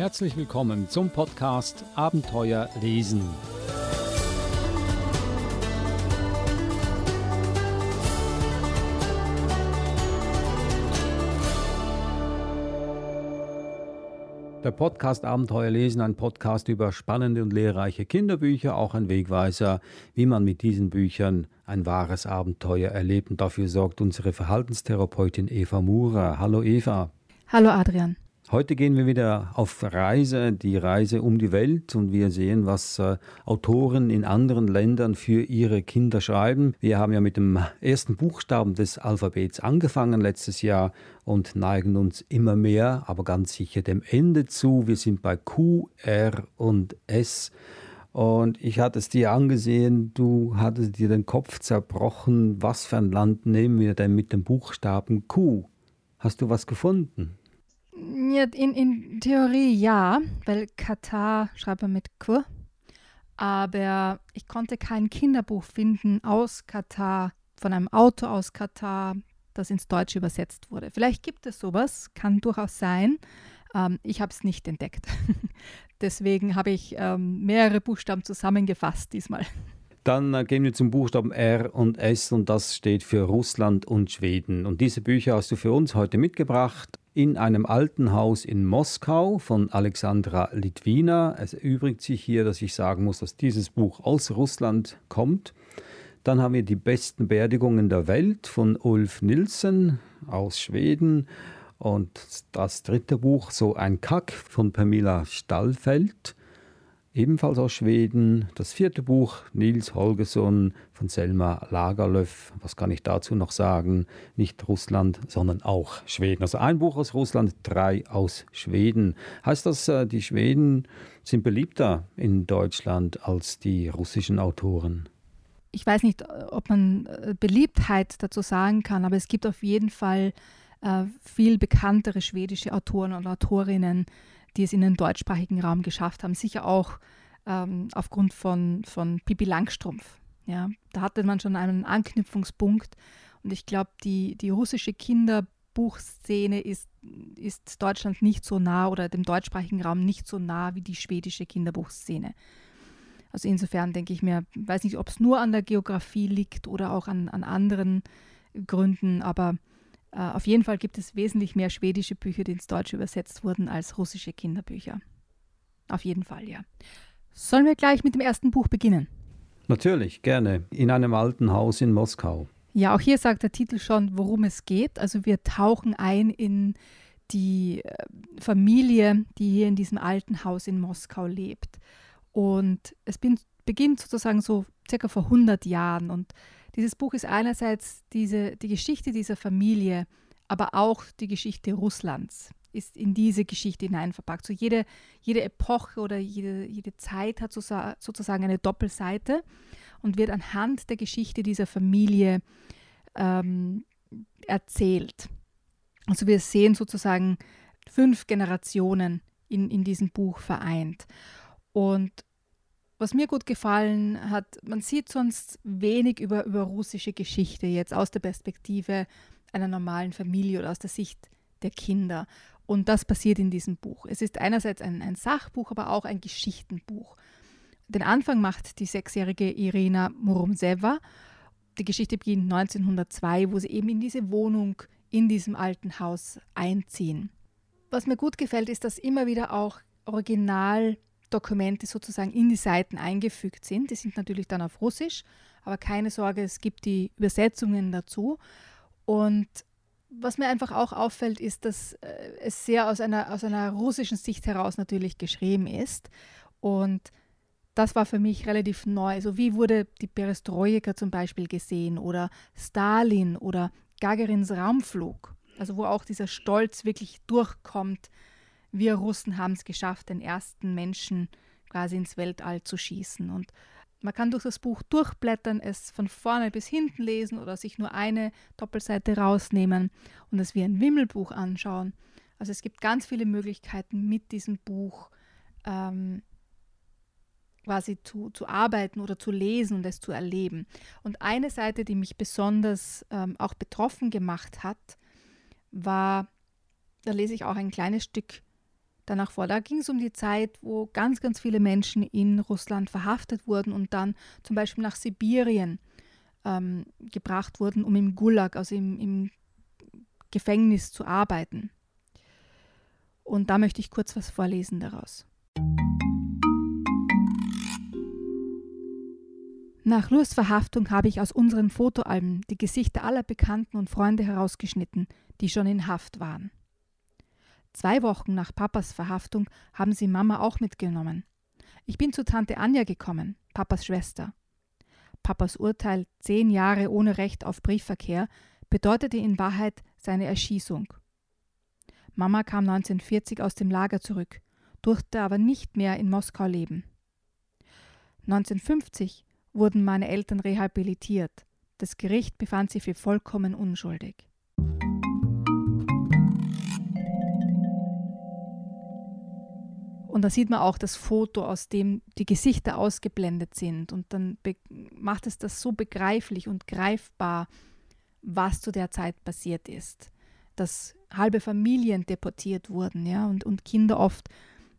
Herzlich willkommen zum Podcast Abenteuer lesen. Der Podcast Abenteuer lesen, ein Podcast über spannende und lehrreiche Kinderbücher, auch ein Wegweiser, wie man mit diesen Büchern ein wahres Abenteuer erlebt. Und dafür sorgt unsere Verhaltenstherapeutin Eva Murer. Hallo Eva. Hallo Adrian. Heute gehen wir wieder auf Reise, die Reise um die Welt und wir sehen, was äh, Autoren in anderen Ländern für ihre Kinder schreiben. Wir haben ja mit dem ersten Buchstaben des Alphabets angefangen letztes Jahr und neigen uns immer mehr, aber ganz sicher dem Ende zu. Wir sind bei Q, R und S. Und ich hatte es dir angesehen, du hattest dir den Kopf zerbrochen. Was für ein Land nehmen wir denn mit dem Buchstaben Q? Hast du was gefunden? Ja, in, in Theorie ja, weil Katar schreibt man mit Q. Aber ich konnte kein Kinderbuch finden aus Katar, von einem Auto aus Katar, das ins Deutsche übersetzt wurde. Vielleicht gibt es sowas, kann durchaus sein. Ähm, ich habe es nicht entdeckt. Deswegen habe ich ähm, mehrere Buchstaben zusammengefasst diesmal. Dann äh, gehen wir zum Buchstaben R und S und das steht für Russland und Schweden. Und diese Bücher hast du für uns heute mitgebracht in einem alten Haus in Moskau von Alexandra Litwina. Es erübrigt sich hier, dass ich sagen muss, dass dieses Buch aus Russland kommt. Dann haben wir die besten Beerdigungen der Welt von Ulf Nilsen aus Schweden. Und das dritte Buch, So ein Kack von Pamela Stallfeld ebenfalls aus Schweden. Das vierte Buch, Nils Holgersson von Selma Lagerlöf. Was kann ich dazu noch sagen? Nicht Russland, sondern auch Schweden. Also ein Buch aus Russland, drei aus Schweden. Heißt das, äh, die Schweden sind beliebter in Deutschland als die russischen Autoren? Ich weiß nicht, ob man äh, Beliebtheit dazu sagen kann, aber es gibt auf jeden Fall äh, viel bekanntere schwedische Autoren und Autorinnen, die es in den deutschsprachigen Raum geschafft haben. Sicher auch ähm, aufgrund von, von Pippi Langstrumpf. Ja, da hatte man schon einen Anknüpfungspunkt. Und ich glaube, die, die russische Kinderbuchszene ist, ist Deutschland nicht so nah oder dem deutschsprachigen Raum nicht so nah wie die schwedische Kinderbuchszene. Also insofern denke ich mir, weiß nicht, ob es nur an der Geografie liegt oder auch an, an anderen Gründen, aber auf jeden Fall gibt es wesentlich mehr schwedische Bücher, die ins Deutsche übersetzt wurden, als russische Kinderbücher. Auf jeden Fall, ja. Sollen wir gleich mit dem ersten Buch beginnen? Natürlich, gerne. In einem alten Haus in Moskau. Ja, auch hier sagt der Titel schon, worum es geht. Also wir tauchen ein in die äh, Familie, die hier in diesem alten Haus in Moskau lebt. Und es beginnt sozusagen so circa vor 100 Jahren und dieses Buch ist einerseits diese, die Geschichte dieser Familie, aber auch die Geschichte Russlands ist in diese Geschichte hineinverpackt. So jede, jede Epoche oder jede, jede Zeit hat sozusagen eine Doppelseite und wird anhand der Geschichte dieser Familie ähm, erzählt. Also wir sehen sozusagen fünf Generationen in, in diesem Buch vereint. Und was mir gut gefallen hat, man sieht sonst wenig über, über russische Geschichte jetzt aus der Perspektive einer normalen Familie oder aus der Sicht der Kinder. Und das passiert in diesem Buch. Es ist einerseits ein, ein Sachbuch, aber auch ein Geschichtenbuch. Den Anfang macht die sechsjährige Irina Murumseva. Die Geschichte beginnt 1902, wo sie eben in diese Wohnung in diesem alten Haus einziehen. Was mir gut gefällt, ist, dass immer wieder auch original Dokumente sozusagen in die Seiten eingefügt sind. Die sind natürlich dann auf Russisch, aber keine Sorge, es gibt die Übersetzungen dazu. Und was mir einfach auch auffällt, ist, dass äh, es sehr aus einer, aus einer russischen Sicht heraus natürlich geschrieben ist. Und das war für mich relativ neu. Also wie wurde die Perestroika zum Beispiel gesehen oder Stalin oder Gagarins Raumflug, also wo auch dieser Stolz wirklich durchkommt, wir Russen haben es geschafft, den ersten Menschen quasi ins Weltall zu schießen. Und man kann durch das Buch durchblättern, es von vorne bis hinten lesen oder sich nur eine Doppelseite rausnehmen und es wie ein Wimmelbuch anschauen. Also es gibt ganz viele Möglichkeiten mit diesem Buch ähm, quasi zu, zu arbeiten oder zu lesen und es zu erleben. Und eine Seite, die mich besonders ähm, auch betroffen gemacht hat, war, da lese ich auch ein kleines Stück danach vor. Da ging es um die Zeit, wo ganz, ganz viele Menschen in Russland verhaftet wurden und dann zum Beispiel nach Sibirien ähm, gebracht wurden, um im Gulag, also im, im Gefängnis zu arbeiten. Und da möchte ich kurz was vorlesen daraus. Nach Lurs Verhaftung habe ich aus unseren Fotoalben die Gesichter aller Bekannten und Freunde herausgeschnitten, die schon in Haft waren. Zwei Wochen nach Papas Verhaftung haben sie Mama auch mitgenommen. Ich bin zu Tante Anja gekommen, Papas Schwester. Papas Urteil zehn Jahre ohne Recht auf Briefverkehr bedeutete in Wahrheit seine Erschießung. Mama kam 1940 aus dem Lager zurück, durfte aber nicht mehr in Moskau leben. 1950 wurden meine Eltern rehabilitiert. Das Gericht befand sie für vollkommen unschuldig. Und da sieht man auch das Foto, aus dem die Gesichter ausgeblendet sind. Und dann macht es das so begreiflich und greifbar, was zu der Zeit passiert ist. Dass halbe Familien deportiert wurden, ja, und, und Kinder oft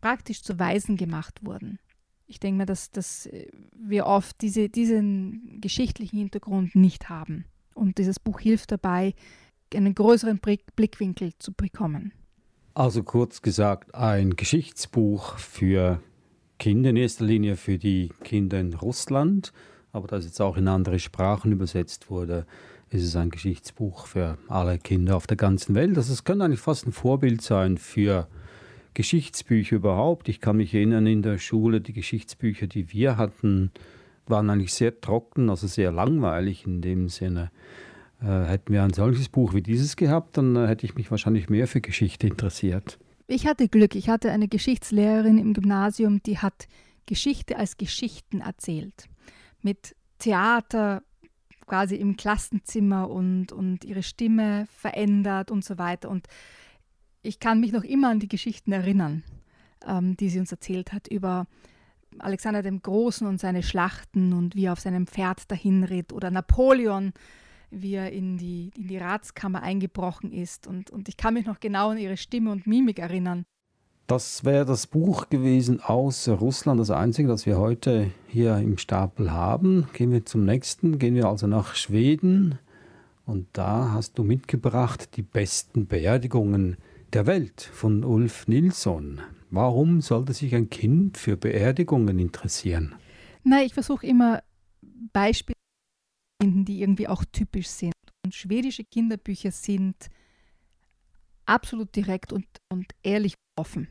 praktisch zu Waisen gemacht wurden. Ich denke mir, dass, dass wir oft diese, diesen geschichtlichen Hintergrund nicht haben. Und dieses Buch hilft dabei, einen größeren Blickwinkel zu bekommen. Also kurz gesagt, ein Geschichtsbuch für Kinder in erster Linie, für die Kinder in Russland, aber das jetzt auch in andere Sprachen übersetzt wurde, ist es ein Geschichtsbuch für alle Kinder auf der ganzen Welt. Also es könnte eigentlich fast ein Vorbild sein für Geschichtsbücher überhaupt. Ich kann mich erinnern, in der Schule, die Geschichtsbücher, die wir hatten, waren eigentlich sehr trocken, also sehr langweilig in dem Sinne. Äh, hätten wir ein solches Buch wie dieses gehabt, dann äh, hätte ich mich wahrscheinlich mehr für Geschichte interessiert. Ich hatte Glück. Ich hatte eine Geschichtslehrerin im Gymnasium, die hat Geschichte als Geschichten erzählt. Mit Theater quasi im Klassenzimmer und, und ihre Stimme verändert und so weiter. Und ich kann mich noch immer an die Geschichten erinnern, ähm, die sie uns erzählt hat über Alexander dem Großen und seine Schlachten und wie er auf seinem Pferd dahin ritt oder Napoleon, wie er in die, in die Ratskammer eingebrochen ist. Und, und ich kann mich noch genau an ihre Stimme und Mimik erinnern. Das wäre das Buch gewesen aus Russland, das einzige, das wir heute hier im Stapel haben. Gehen wir zum nächsten, gehen wir also nach Schweden. Und da hast du mitgebracht die besten Beerdigungen der Welt von Ulf Nilsson. Warum sollte sich ein Kind für Beerdigungen interessieren? Na, ich versuche immer Beispiele finden, die irgendwie auch typisch sind. Und schwedische Kinderbücher sind absolut direkt und, und ehrlich offen.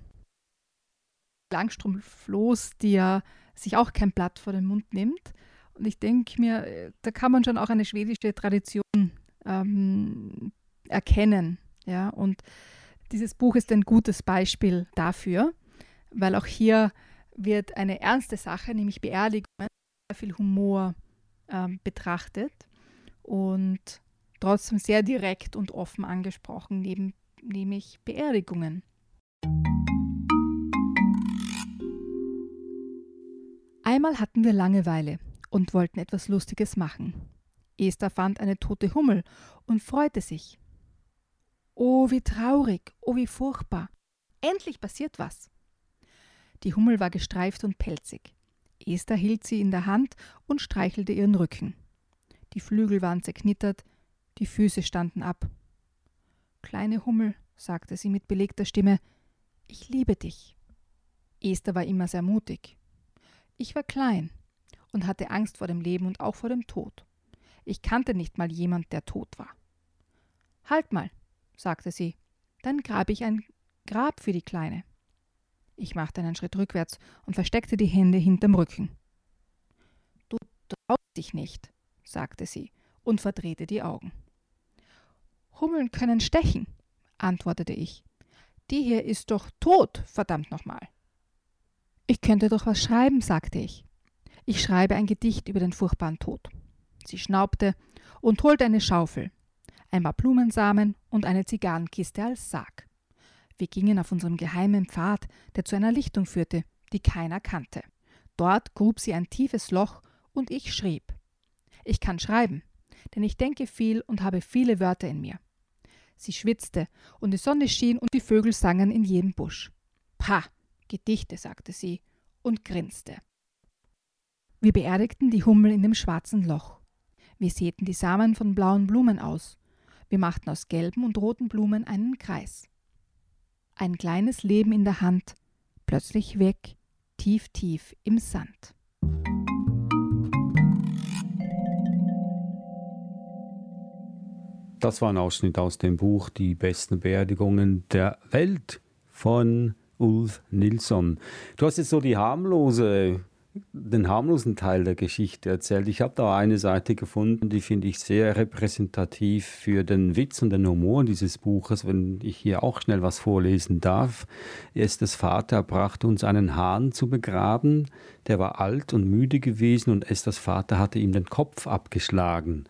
Langstrumpflos, die ja sich auch kein Blatt vor den Mund nimmt. Und ich denke mir, äh, da kann man schon auch eine schwedische Tradition ähm, erkennen. Ja, und dieses Buch ist ein gutes Beispiel dafür, weil auch hier wird eine ernste Sache, nämlich Beerdigungen, sehr viel Humor ähm, betrachtet und trotzdem sehr direkt und offen angesprochen, neben, nämlich Beerdigungen. Einmal hatten wir Langeweile und wollten etwas Lustiges machen. Esther fand eine tote Hummel und freute sich. Oh, wie traurig, oh, wie furchtbar. Endlich passiert was. Die Hummel war gestreift und pelzig. Esther hielt sie in der Hand und streichelte ihren Rücken. Die Flügel waren zerknittert, die Füße standen ab. Kleine Hummel, sagte sie mit belegter Stimme, ich liebe dich. Esther war immer sehr mutig. Ich war klein und hatte Angst vor dem Leben und auch vor dem Tod. Ich kannte nicht mal jemand, der tot war. Halt mal, sagte sie, dann grab ich ein Grab für die Kleine. Ich machte einen Schritt rückwärts und versteckte die Hände hinterm Rücken. Du traust dich nicht, sagte sie und verdrehte die Augen. Hummeln können stechen, antwortete ich. Die hier ist doch tot, verdammt nochmal. Ich könnte doch was schreiben, sagte ich. Ich schreibe ein Gedicht über den furchtbaren Tod. Sie schnaubte und holte eine Schaufel, ein paar Blumensamen und eine Zigarrenkiste als Sarg. Wir gingen auf unserem geheimen Pfad, der zu einer Lichtung führte, die keiner kannte. Dort grub sie ein tiefes Loch und ich schrieb. Ich kann schreiben, denn ich denke viel und habe viele Wörter in mir. Sie schwitzte und die Sonne schien und die Vögel sangen in jedem Busch. Pah, Gedichte, sagte sie und grinste. Wir beerdigten die Hummel in dem schwarzen Loch. Wir säten die Samen von blauen Blumen aus. Wir machten aus gelben und roten Blumen einen Kreis. Ein kleines Leben in der Hand, plötzlich weg, tief, tief im Sand. Das war ein Ausschnitt aus dem Buch Die besten Beerdigungen der Welt von Ulf Nilsson. Du hast jetzt so die harmlose, den harmlosen Teil der Geschichte erzählt. Ich habe da eine Seite gefunden, die finde ich sehr repräsentativ für den Witz und den Humor dieses Buches, wenn ich hier auch schnell was vorlesen darf. Estes Vater brachte uns einen Hahn zu begraben, der war alt und müde gewesen und Esthers Vater hatte ihm den Kopf abgeschlagen.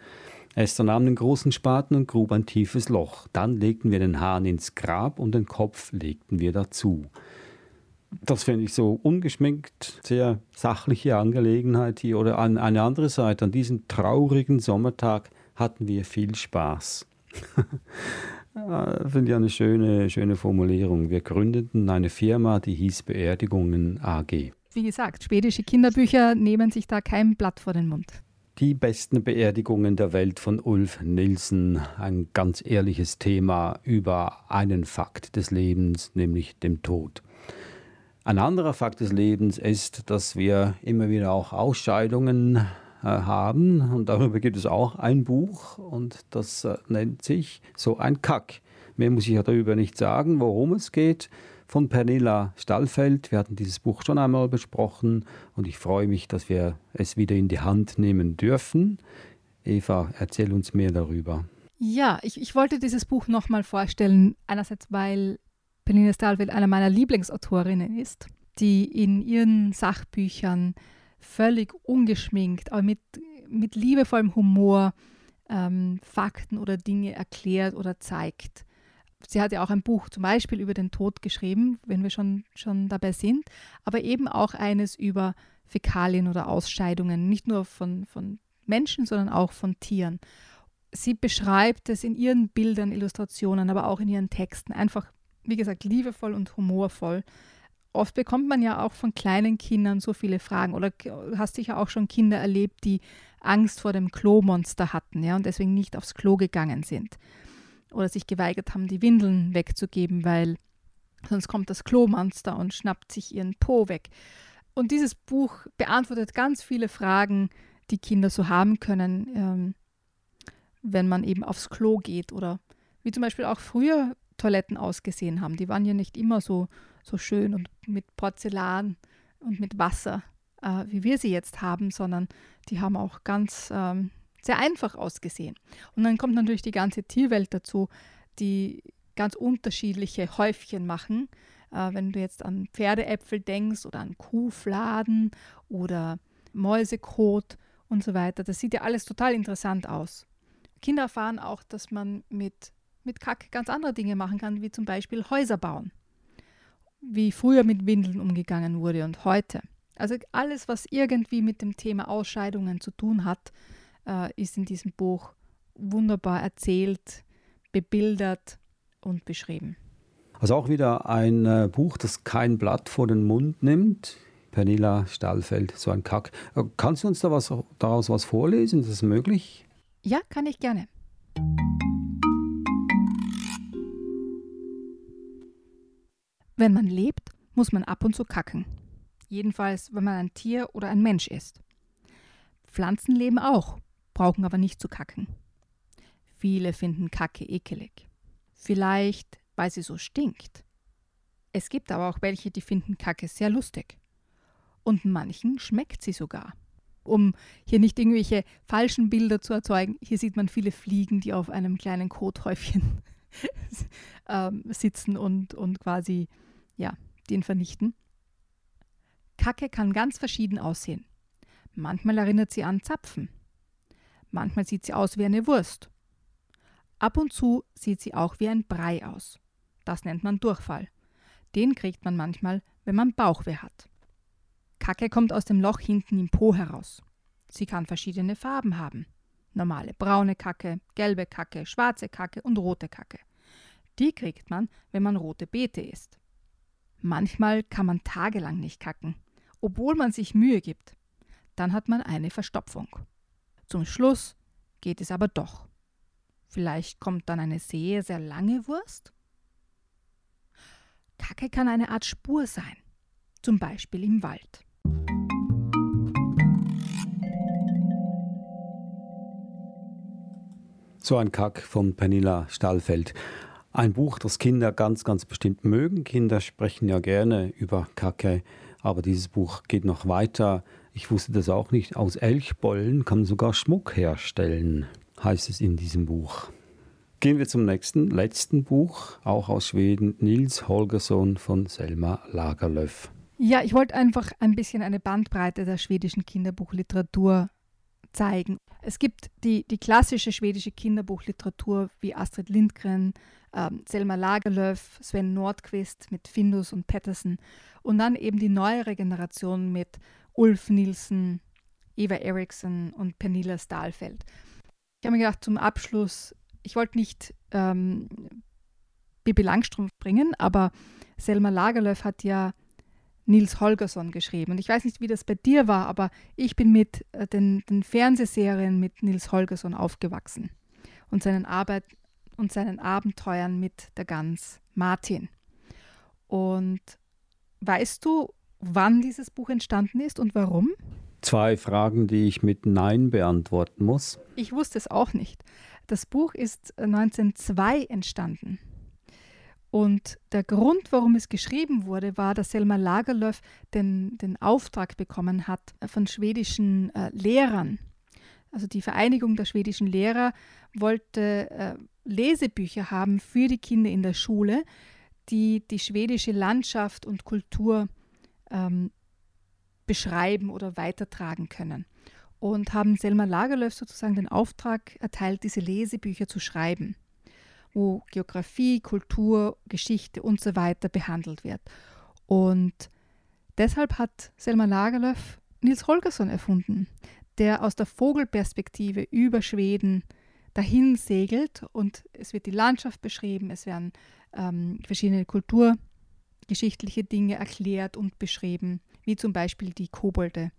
Esther nahm den großen Spaten und grub ein tiefes Loch. Dann legten wir den Hahn ins Grab und den Kopf legten wir dazu. Das finde ich so ungeschminkt, sehr sachliche Angelegenheit hier. Oder an eine andere Seite, an diesem traurigen Sommertag hatten wir viel Spaß. finde ich eine schöne, schöne Formulierung. Wir gründeten eine Firma, die hieß Beerdigungen AG. Wie gesagt, schwedische Kinderbücher nehmen sich da kein Blatt vor den Mund. Die besten Beerdigungen der Welt von Ulf Nilsen. Ein ganz ehrliches Thema über einen Fakt des Lebens, nämlich dem Tod. Ein anderer Fakt des Lebens ist, dass wir immer wieder auch Ausscheidungen äh, haben und darüber gibt es auch ein Buch und das äh, nennt sich So ein Kack. Mehr muss ich ja darüber nicht sagen, worum es geht von Pernilla Stallfeld. Wir hatten dieses Buch schon einmal besprochen und ich freue mich, dass wir es wieder in die Hand nehmen dürfen. Eva, erzähl uns mehr darüber. Ja, ich, ich wollte dieses Buch nochmal vorstellen. Einerseits, weil Pernilla Stallfeld eine meiner Lieblingsautorinnen ist, die in ihren Sachbüchern völlig ungeschminkt, aber mit, mit liebevollem Humor ähm, Fakten oder Dinge erklärt oder zeigt sie hat ja auch ein Buch zum Beispiel über den Tod geschrieben, wenn wir schon, schon dabei sind, aber eben auch eines über Fäkalien oder Ausscheidungen, nicht nur von, von Menschen, sondern auch von Tieren. Sie beschreibt es in ihren Bildern, Illustrationen, aber auch in ihren Texten einfach, wie gesagt, liebevoll und humorvoll. Oft bekommt man ja auch von kleinen Kindern so viele Fragen oder hast sicher auch schon Kinder erlebt, die Angst vor dem Klomonster hatten ja, und deswegen nicht aufs Klo gegangen sind oder sich geweigert haben, die Windeln wegzugeben, weil sonst kommt das Klomonster und schnappt sich ihren Po weg. Und dieses Buch beantwortet ganz viele Fragen, die Kinder so haben können, ähm, wenn man eben aufs Klo geht oder wie zum Beispiel auch früher Toiletten ausgesehen haben. Die waren ja nicht immer so, so schön und mit Porzellan und mit Wasser, äh, wie wir sie jetzt haben, sondern die haben auch ganz ähm, sehr einfach ausgesehen. Und dann kommt natürlich die ganze Tierwelt dazu, die ganz unterschiedliche Häufchen machen. Äh, wenn du jetzt an Pferdeäpfel denkst oder an Kuhfladen oder Mäusekot und so weiter, das sieht ja alles total interessant aus. Kinder erfahren auch, dass man mit, mit Kack ganz andere Dinge machen kann, wie zum Beispiel Häuser bauen. Wie früher mit Windeln umgegangen wurde und heute. Also alles, was irgendwie mit dem Thema Ausscheidungen zu tun hat, äh, ist in diesem Buch wunderbar erzählt, bebildert und beschrieben. Also auch wieder ein äh, Buch, das kein Blatt vor den Mund nimmt. Pernilla Stahlfeld, so ein Kack. Äh, kannst du uns da was, daraus was vorlesen? Ist das möglich? Ja, kann ich gerne. Wenn man lebt, muss man ab und zu kacken. Jedenfalls, wenn man ein Tier oder ein Mensch ist. Pflanzen leben auch brauchen aber nicht zu kacken. Viele finden Kacke ekelig. Vielleicht, weil sie so stinkt. Es gibt aber auch welche, die finden Kacke sehr lustig. Und manchen schmeckt sie sogar. Um hier nicht irgendwelche falschen Bilder zu erzeugen, hier sieht man viele Fliegen, die auf einem kleinen Kothäufchen ähm, sitzen und, und quasi, ja, den vernichten. Kacke kann ganz verschieden aussehen. Manchmal erinnert sie an Zapfen, Manchmal sieht sie aus wie eine Wurst. Ab und zu sieht sie auch wie ein Brei aus. Das nennt man Durchfall. Den kriegt man manchmal, wenn man Bauchweh hat. Kacke kommt aus dem Loch hinten im Po heraus. Sie kann verschiedene Farben haben. Normale braune Kacke, gelbe Kacke, schwarze Kacke und rote Kacke. Die kriegt man, wenn man rote Beete isst. Manchmal kann man tagelang nicht kacken, obwohl man sich Mühe gibt. Dann hat man eine Verstopfung. Zum Schluss geht es aber doch. Vielleicht kommt dann eine sehr, sehr lange Wurst? Kacke kann eine Art Spur sein, zum Beispiel im Wald. So ein Kack von Pernilla Stahlfeld. Ein Buch, das Kinder ganz, ganz bestimmt mögen. Kinder sprechen ja gerne über Kacke, aber dieses Buch geht noch weiter. Ich wusste das auch nicht. Aus Elchbollen kann man sogar Schmuck herstellen, heißt es in diesem Buch. Gehen wir zum nächsten, letzten Buch, auch aus Schweden, Nils Holgersson von Selma Lagerlöf. Ja, ich wollte einfach ein bisschen eine Bandbreite der schwedischen Kinderbuchliteratur zeigen. Es gibt die, die klassische schwedische Kinderbuchliteratur wie Astrid Lindgren, ähm, Selma Lagerlöf, Sven Nordqvist mit Findus und Pettersen und dann eben die neuere Generation mit Ulf Nielsen, Eva Eriksson und Pernilla Stahlfeld. Ich habe mir gedacht, zum Abschluss, ich wollte nicht ähm, Bibi Langstrumpf bringen, aber Selma Lagerlöf hat ja Nils Holgersson geschrieben. Und ich weiß nicht, wie das bei dir war, aber ich bin mit äh, den, den Fernsehserien mit Nils Holgersson aufgewachsen und seinen Arbeit und seinen Abenteuern mit der Gans Martin. Und weißt du, wann dieses Buch entstanden ist und warum? Zwei Fragen, die ich mit Nein beantworten muss. Ich wusste es auch nicht. Das Buch ist 1902 äh, entstanden. Und der Grund, warum es geschrieben wurde, war, dass Selma Lagerlöf den, den Auftrag bekommen hat von schwedischen äh, Lehrern. Also die Vereinigung der schwedischen Lehrer wollte äh, Lesebücher haben für die Kinder in der Schule, die die schwedische Landschaft und Kultur ähm, beschreiben oder weitertragen können. Und haben Selma Lagerlöf sozusagen den Auftrag erteilt, diese Lesebücher zu schreiben wo Geografie, Kultur, Geschichte und so weiter behandelt wird. Und deshalb hat Selma Lagerlöf Nils Holgersson erfunden, der aus der Vogelperspektive über Schweden dahin segelt und es wird die Landschaft beschrieben, es werden ähm, verschiedene kulturgeschichtliche Dinge erklärt und beschrieben, wie zum Beispiel die Kobolde,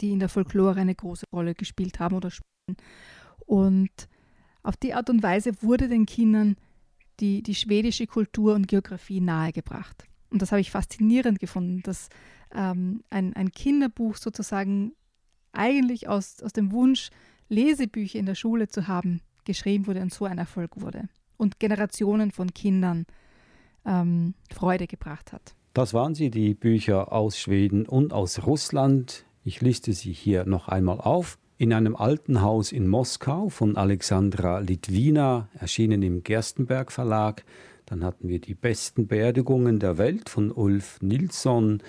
die in der Folklore eine große Rolle gespielt haben oder spielen. Und auf die Art und Weise wurde den Kindern die, die schwedische Kultur und Geografie nahegebracht. Und das habe ich faszinierend gefunden, dass ähm, ein, ein Kinderbuch sozusagen eigentlich aus, aus dem Wunsch, Lesebücher in der Schule zu haben, geschrieben wurde und so ein Erfolg wurde und Generationen von Kindern ähm, Freude gebracht hat. Das waren sie, die Bücher aus Schweden und aus Russland. Ich liste sie hier noch einmal auf in einem alten Haus in Moskau von Alexandra Litwina, erschienen im Gerstenberg Verlag. Dann hatten wir die besten Beerdigungen der Welt von Ulf Nilsson,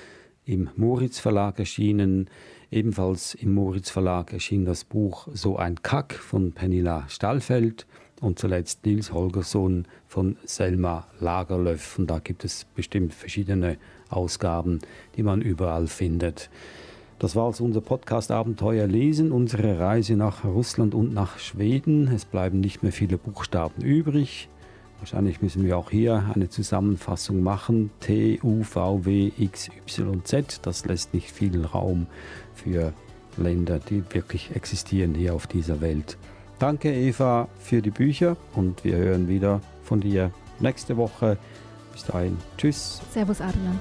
im Moritz Verlag erschienen. Ebenfalls im Moritz Verlag erschien das Buch So ein Kack von Pernilla Stahlfeld und zuletzt Nils Holgersson von Selma Lagerlöf. Und da gibt es bestimmt verschiedene Ausgaben, die man überall findet. Das war also unser Podcast Abenteuer lesen, unsere Reise nach Russland und nach Schweden. Es bleiben nicht mehr viele Buchstaben übrig. Wahrscheinlich müssen wir auch hier eine Zusammenfassung machen. T, U, V, W, X, Y, Z. Das lässt nicht viel Raum für Länder, die wirklich existieren hier auf dieser Welt. Danke Eva für die Bücher und wir hören wieder von dir nächste Woche. Bis dahin. Tschüss. Servus Adrian.